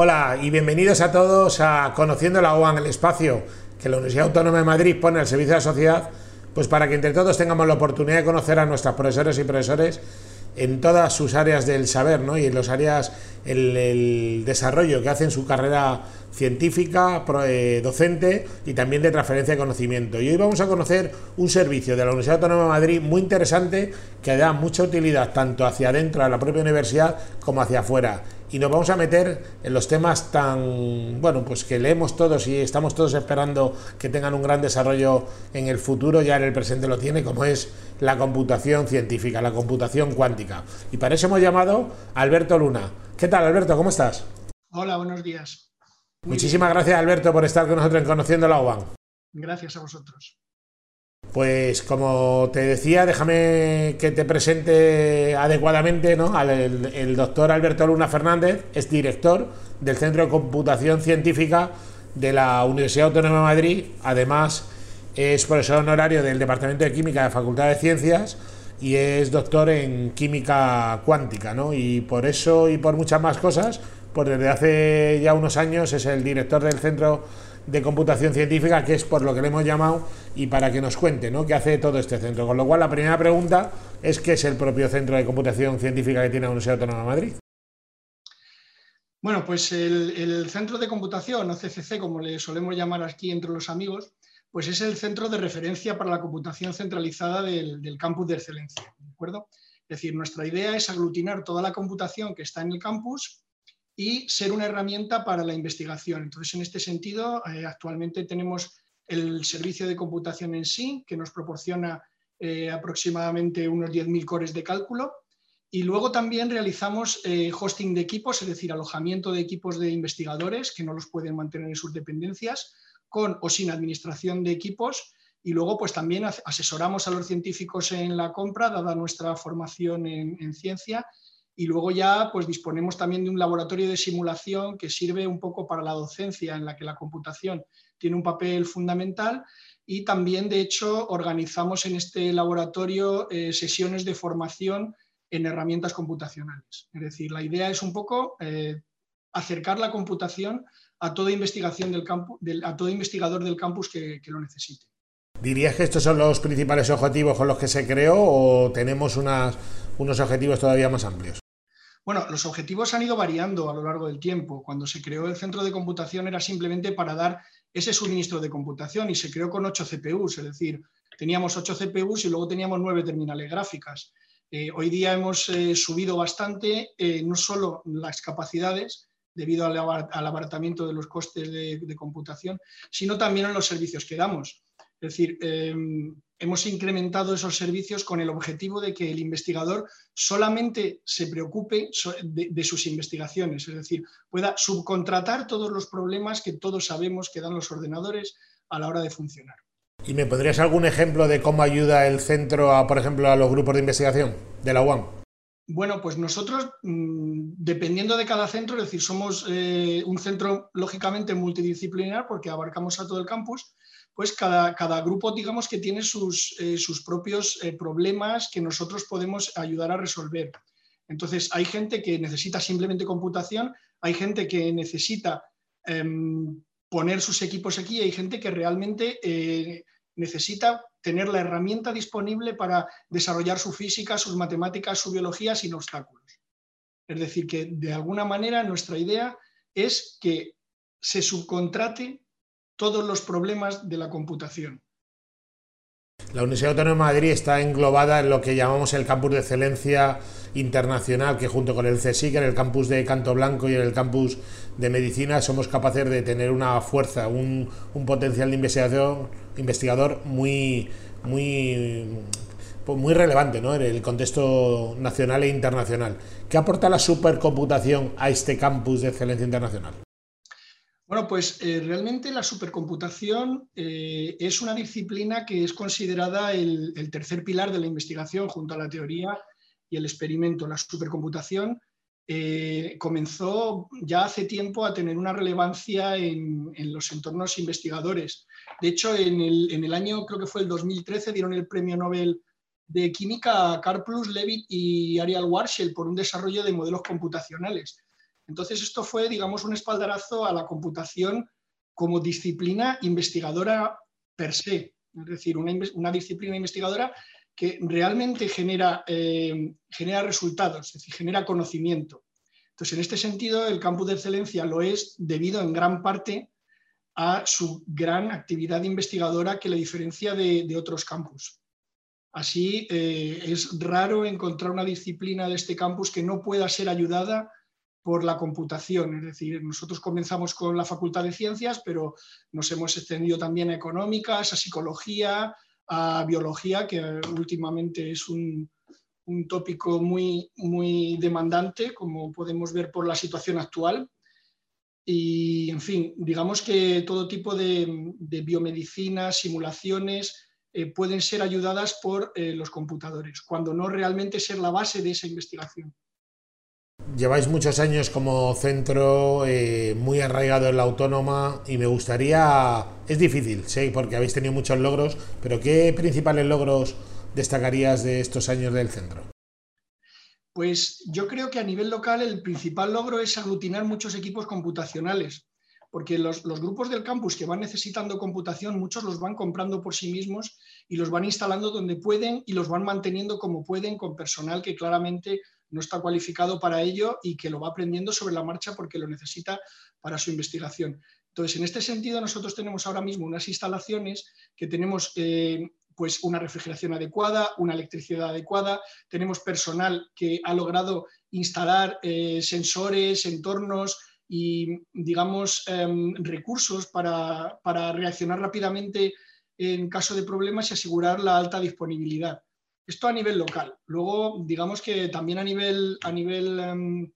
Hola y bienvenidos a todos a Conociendo la UAN, el espacio que la Universidad Autónoma de Madrid pone al servicio de la sociedad, pues para que entre todos tengamos la oportunidad de conocer a nuestros profesores y profesores en todas sus áreas del saber ¿no? y en las áreas, el, el desarrollo que hacen su carrera científica, eh, docente y también de transferencia de conocimiento. Y hoy vamos a conocer un servicio de la Universidad Autónoma de Madrid muy interesante que da mucha utilidad tanto hacia adentro de la propia universidad como hacia afuera y nos vamos a meter en los temas tan, bueno, pues que leemos todos y estamos todos esperando que tengan un gran desarrollo en el futuro, ya en el presente lo tiene, como es la computación científica, la computación cuántica. Y para eso hemos llamado a Alberto Luna. ¿Qué tal, Alberto? ¿Cómo estás? Hola, buenos días. Muchísimas gracias, Alberto, por estar con nosotros en Conociendo la UBAN. Gracias a vosotros. Pues como te decía, déjame que te presente adecuadamente ¿no? al el, doctor Alberto Luna Fernández, es director del Centro de Computación Científica de la Universidad Autónoma de Madrid, además es profesor honorario del Departamento de Química de la Facultad de Ciencias y es doctor en química cuántica, ¿no? Y por eso y por muchas más cosas, pues desde hace ya unos años es el director del Centro de computación científica, que es por lo que le hemos llamado, y para que nos cuente ¿no? qué hace todo este centro. Con lo cual, la primera pregunta es qué es el propio centro de computación científica que tiene la Universidad Autónoma de Madrid. Bueno, pues el, centro de computación, o CCC, como le solemos llamar aquí entre los amigos, pues es el centro de referencia para la computación centralizada del, del campus de excelencia. ¿de acuerdo? Es decir, nuestra idea es aglutinar toda la computación que está en el campus y ser una herramienta para la investigación. Entonces, en este sentido, eh, actualmente tenemos el servicio de computación en sí, que nos proporciona eh, aproximadamente unos 10.000 cores de cálculo. Y luego también realizamos eh, hosting de equipos, es decir, alojamiento de equipos de investigadores que no los pueden mantener en sus dependencias, con o sin administración de equipos. Y luego, pues también asesoramos a los científicos en la compra, dada nuestra formación en, en ciencia, y luego ya pues disponemos también de un laboratorio de simulación que sirve un poco para la docencia, en la que la computación tiene un papel fundamental y también de hecho organizamos en este laboratorio eh, sesiones de formación en herramientas computacionales. Es decir, la idea es un poco eh, acercar la computación a toda investigación del campo, a todo investigador del campus que, lo necesite. ¿Dirías que estos son los principales objetivos con los que se creó o tenemos unos objetivos todavía más amplios? Bueno, los objetivos han ido variando a lo largo del tiempo. Cuando se creó el centro de computación era simplemente para dar ese suministro de computación y se creó con 8 CPUs, es decir, teníamos 8 CPUs y luego teníamos 9 terminales gráficas. Eh, hoy día hemos eh, subido bastante eh, no solo las capacidades debido al, abaratamiento de los costes de, de, computación, sino también en los servicios que damos. Es decir, em, hemos incrementado esos servicios con el objetivo de que el investigador solamente se preocupe de, sus investigaciones, es decir, pueda subcontratar todos los problemas que todos sabemos que dan los ordenadores a la hora de funcionar. ¿Y me pondrías algún ejemplo de cómo ayuda el centro, a, por ejemplo, a los grupos de investigación de la UAM? Bueno, pues nosotros, mm, dependiendo de cada centro, es decir, somos eh, un centro lógicamente multidisciplinar porque abarcamos a todo el campus, pues cada, grupo, digamos que tiene sus, eh, sus propios eh, problemas que nosotros podemos ayudar a resolver. Entonces, hay gente que necesita simplemente computación, hay gente que necesita em, poner sus equipos aquí, hay gente que realmente eh, necesita tener la herramienta disponible para desarrollar su física, sus matemáticas, su biología sin obstáculos. Es decir, que de alguna manera nuestra idea es que se subcontrate todos los problemas de la computación. La Universidad Autónoma de Madrid está englobada en lo que llamamos el campus de excelencia internacional, que junto con el CSIC, en el campus de Canto Blanco y en el campus de medicina, somos capaces de tener una fuerza, un, potencial de investigación, investigador muy, muy, muy relevante ¿no? en el contexto nacional e internacional. ¿Qué aporta la supercomputación a este campus de excelencia internacional? Bueno, pues eh, realmente la supercomputación eh, es una disciplina que es considerada el, tercer pilar de la investigación junto a la teoría y el experimento. La supercomputación eh, comenzó ya hace tiempo a tener una relevancia en, los entornos investigadores. De hecho, en el, año, creo que fue el 2013, dieron el premio Nobel de Química a Karplus, Levitt y Ariel Warshel por un desarrollo de modelos computacionales Entonces, esto fue, digamos, un espaldarazo a la computación como disciplina investigadora per se, es decir, una, disciplina investigadora que realmente genera, eh, genera resultados, es decir, genera conocimiento. Entonces, en este sentido, el campus de excelencia lo es debido en gran parte a su gran actividad investigadora que le diferencia de, otros campus. Así, eh, es raro encontrar una disciplina de este campus que no pueda ser ayudada por la computación. Es decir, nosotros comenzamos con la Facultad de Ciencias, pero nos hemos extendido también a económicas, a psicología, a biología, que últimamente es un, tópico muy, muy demandante, como podemos ver por la situación actual. Y, en fin, digamos que todo tipo de, biomedicina, simulaciones, eh, pueden ser ayudadas por eh, los computadores, cuando no realmente ser la base de esa investigación. Lleváis muchos años como centro eh, muy arraigado en la autónoma y me gustaría, es difícil, sí, porque habéis tenido muchos logros, pero ¿qué principales logros destacarías de estos años del centro? Pues yo creo que a nivel local el principal logro es aglutinar muchos equipos computacionales, porque los, grupos del campus que van necesitando computación, muchos los van comprando por sí mismos y los van instalando donde pueden y los van manteniendo como pueden con personal que claramente no está cualificado para ello y que lo va aprendiendo sobre la marcha porque lo necesita para su investigación. Entonces, en este sentido, nosotros tenemos ahora mismo unas instalaciones que tenemos eh, pues una refrigeración adecuada, una electricidad adecuada, tenemos personal que ha logrado instalar eh, sensores, entornos y, digamos, em, recursos para, reaccionar rápidamente en caso de problemas y asegurar la alta disponibilidad. Esto a nivel local. Luego, digamos que también a nivel, a nivel em,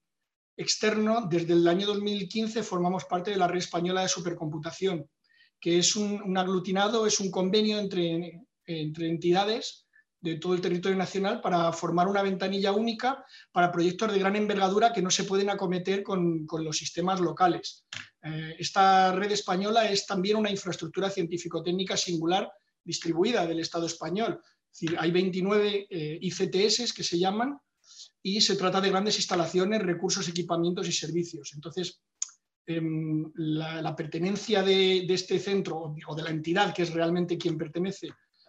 externo, desde el año 2015 formamos parte de la red española de supercomputación, que es un aglutinado, es un convenio entre entre entidades de todo el territorio nacional para formar una ventanilla única para proyectos de gran envergadura que no se pueden acometer con, los sistemas locales. Eh, esta red española es también una infraestructura científico-técnica singular distribuida del Estado español. Hay 29 eh, ICTS que se llaman y se trata de grandes instalaciones, recursos, equipamientos y servicios. Entonces, em, la, pertenencia de, de, este centro o de la entidad que es realmente quien pertenece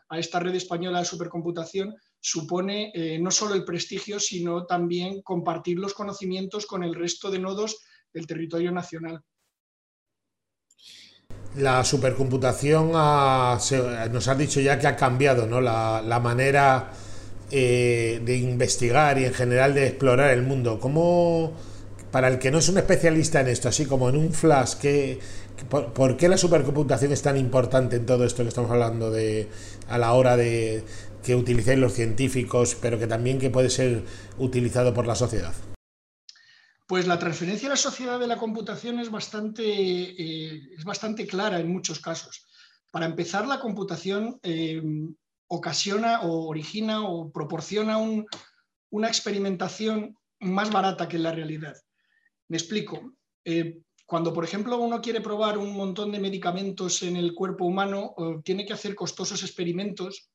a esta red española de supercomputación supone eh, no solo el prestigio, sino también compartir los conocimientos con el resto de nodos del territorio nacional. La supercomputación nos ha dicho ya que ha cambiado ¿no? la, manera eh, de investigar y en general de explorar el mundo. ¿Cómo, para el que no es un especialista en esto, así como en un flash, por, qué la supercomputación es tan importante en todo esto que estamos hablando de, a la hora de que utilicéis los científicos, pero que también que puede ser utilizado por la sociedad? Pues la transferencia a la sociedad de la computación es bastante, eh, es bastante clara en muchos casos. Para empezar, la computación eh, ocasiona o origina o proporciona una experimentación más barata que la realidad. Me explico. Eh, cuando, por ejemplo, uno quiere probar un montón de medicamentos en el cuerpo humano, tiene que hacer costosos experimentos.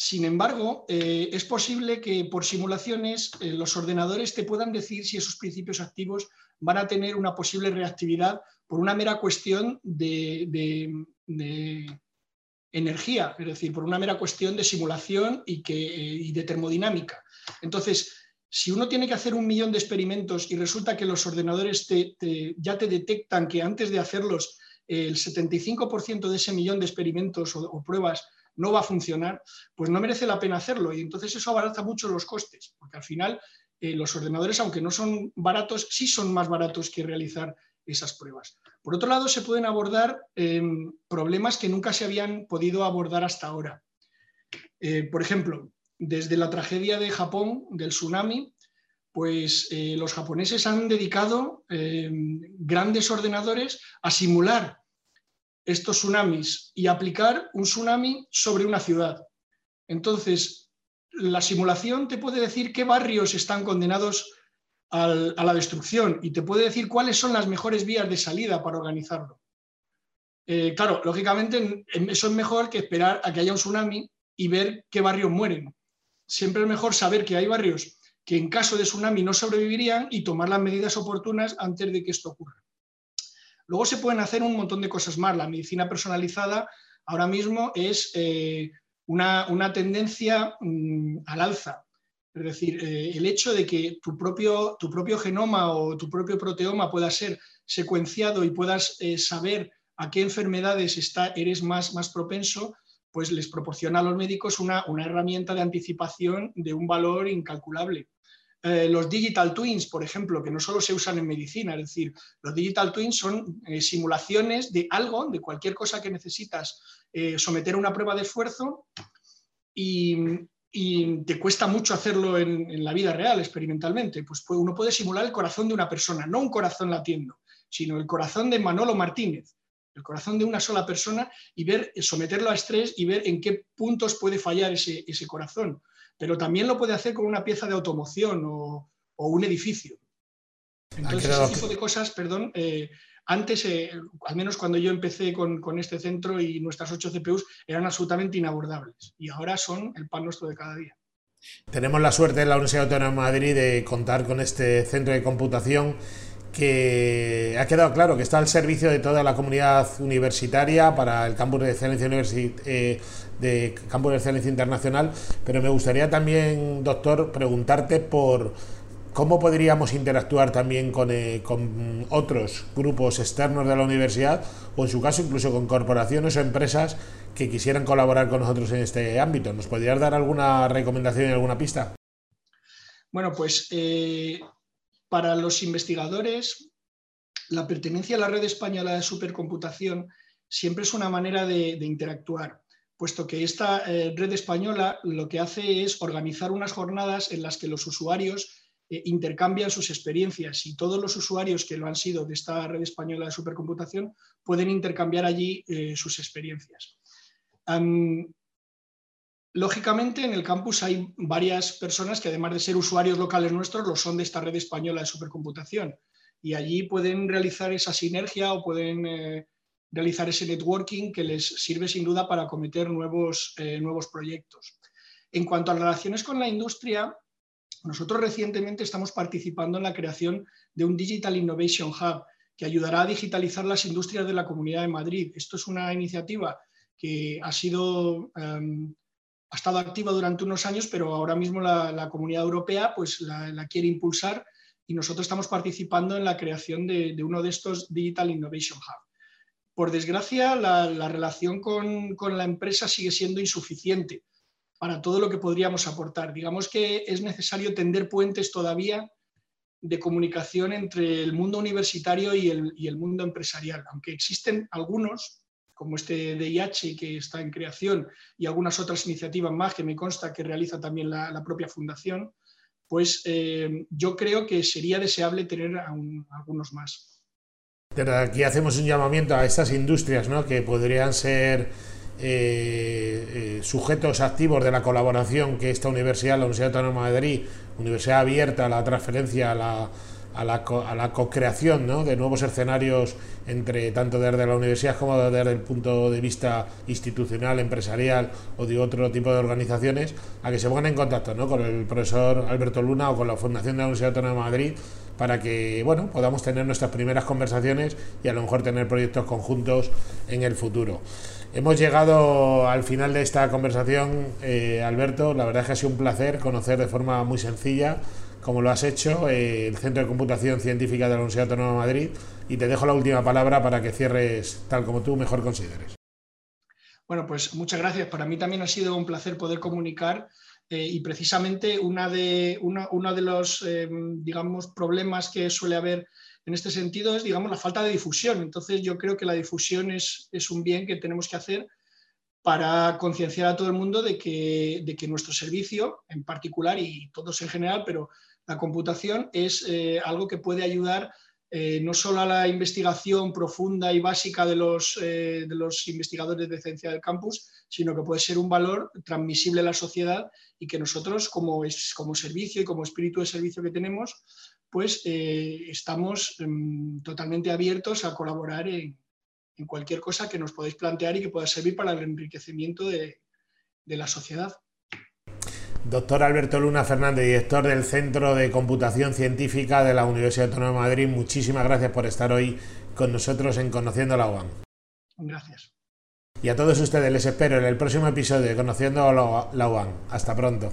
Sin embargo, eh, es posible que por simulaciones los ordenadores te puedan decir si esos principios activos van a tener una posible reactividad por una mera cuestión de, energía, es decir, por una mera cuestión de simulación y, que, y de termodinámica. Entonces, si uno tiene que hacer un millón de experimentos y resulta que los ordenadores ya te detectan que antes de hacerlos el 75% de ese millón de experimentos o, pruebas no va a funcionar, pues no merece la pena hacerlo. Y entonces eso abarata mucho los costes, porque al final eh, los ordenadores, aunque no son baratos, sí son más baratos que realizar esas pruebas. Por otro lado, se pueden abordar em, problemas que nunca se habían podido abordar hasta ahora. Eh, por ejemplo, desde la tragedia de Japón, del tsunami, pues eh, los japoneses han dedicado eh, grandes ordenadores a simular estos tsunamis y aplicar un tsunami sobre una ciudad. Entonces, la simulación te puede decir qué barrios están condenados a la destrucción y te puede decir cuáles son las mejores vías de salida para organizarlo. Eh, claro, lógicamente eso es mejor que esperar a que haya un tsunami y ver qué barrios mueren siempre es mejor saber que hay barrios que en caso de tsunami no sobrevivirían y tomar las medidas oportunas antes de que esto ocurra. Luego se pueden hacer un montón de cosas más. La medicina personalizada ahora mismo es eh, una, tendencia mm, al alza. Es decir, eh, el hecho de que tu propio, tu propio genoma o tu propio proteoma pueda ser secuenciado y puedas eh, saber a qué enfermedades eres más, más propenso, pues les proporciona a los médicos una, herramienta de anticipación de un valor incalculable. Eh, los digital twins, por ejemplo, que no solo se usan en medicina, es decir, los digital twins son simulaciones de algo, de cualquier cosa que necesitas someter a una prueba de esfuerzo y, y te cuesta mucho hacerlo en, la vida real, experimentalmente, pues uno puede simular el corazón de una persona, no un corazón latiendo, sino el corazón de Manolo Martínez, el corazón de una sola persona y ver, someterlo a estrés y ver en qué puntos puede fallar ese, corazón. Pero también lo puede hacer con una pieza de automoción o, un edificio. Entonces, ese tipo de cosas, perdón, eh, antes, eh, al menos cuando yo empecé con, este centro y nuestras ocho CPUs, eran absolutamente inabordables y ahora son el pan nuestro de cada día. Tenemos la suerte en la Universidad Autónoma de Madrid de contar con este centro de computación que ha quedado claro que está al servicio de toda la comunidad universitaria para el campus de excelencia eh, de campus de excelencia internacional, pero me gustaría también, doctor, preguntarte por ¿Cómo podríamos interactuar también eh, con, otros grupos externos de la universidad o en su caso incluso con corporaciones o empresas que quisieran colaborar con nosotros en este ámbito? ¿Nos podrías dar alguna recomendación y alguna pista? Bueno, pues eh, para los investigadores, la pertenencia a la red española de supercomputación siempre es una manera de, interactuar, puesto que esta eh, red española lo que hace es organizar unas jornadas en las que los usuarios eh, intercambian sus experiencias y todos los usuarios que lo han sido de esta red española de supercomputación pueden intercambiar allí eh, sus experiencias. Lógicamente, en el campus hay varias personas que además de ser usuarios locales nuestros, lo son de esta red española de supercomputación y allí pueden realizar esa sinergia o pueden eh, realizar ese networking que les sirve sin duda para cometer nuevos, nuevos proyectos. En cuanto a relaciones con la industria, nosotros recientemente estamos participando en la creación de un Digital Innovation Hub que ayudará a digitalizar las industrias de la Comunidad de Madrid. Esto es una iniciativa que ha sido em, ha estado activa durante unos años, pero ahora mismo la, Comunidad Europea pues, la, quiere impulsar y nosotros estamos participando en la creación de, uno de estos Digital Innovation Hub. Por desgracia, la, relación con, con, la empresa sigue siendo insuficiente para todo lo que podríamos aportar. Digamos que es necesario tender puentes todavía de comunicación entre el mundo universitario y el, mundo empresarial, aunque existen algunos, como este DIH que está en creación y algunas otras iniciativas más que me consta que realiza también la, propia fundación, pues eh, yo creo que sería deseable tener algunos más. aquí hacemos un llamamiento a estas industrias ¿no? que podrían ser eh, eh, sujetos activos de la colaboración que esta universidad, la Universidad Autónoma de Madrid, universidad abierta a la transferencia, a la, a la, a la co-creación de nuevos escenarios entre tanto desde la universidad como desde el punto de vista institucional, empresarial o de otro tipo de organizaciones, a que se pongan en contacto con el profesor Alberto Luna o con la Fundación de la Universidad Autónoma de Madrid para que bueno, podamos tener nuestras primeras conversaciones y a lo mejor tener proyectos conjuntos en el futuro. Hemos llegado al final de esta conversación, eh, Alberto. La verdad es que ha sido un placer conocer de forma muy sencilla, como lo has hecho, eh, el Centro de Computación Científica de la Universidad Autónoma de Madrid. Y te dejo la última palabra para que cierres tal como tú mejor consideres. Bueno, pues muchas gracias. Para mí también ha sido un placer poder comunicar eh, y precisamente una de, uno de los, digamos, problemas que suele haber en este sentido es, digamos, la falta de difusión. Entonces yo creo que la difusión es, un bien que tenemos que hacer para concienciar a todo el mundo de que, de que, nuestro servicio en particular y todos en general, pero la computación es eh, algo que puede ayudar eh, no solo a la investigación profunda y básica de los, eh, de los investigadores de ciencia del campus, sino que puede ser un valor transmisible a la sociedad y que nosotros como, como servicio y como espíritu de servicio que tenemos, pues estamos em, totalmente abiertos a colaborar en, cualquier cosa que nos podáis plantear y que pueda servir para el enriquecimiento de, la sociedad. Doctor Alberto Luna Fernández, director del Centro de Computación Científica de la Universidad Autónoma de Madrid, muchísimas gracias por estar hoy con nosotros en Conociendo la UAM. Gracias. Y a todos ustedes les espero en el próximo episodio de Conociendo la UAM. Hasta pronto.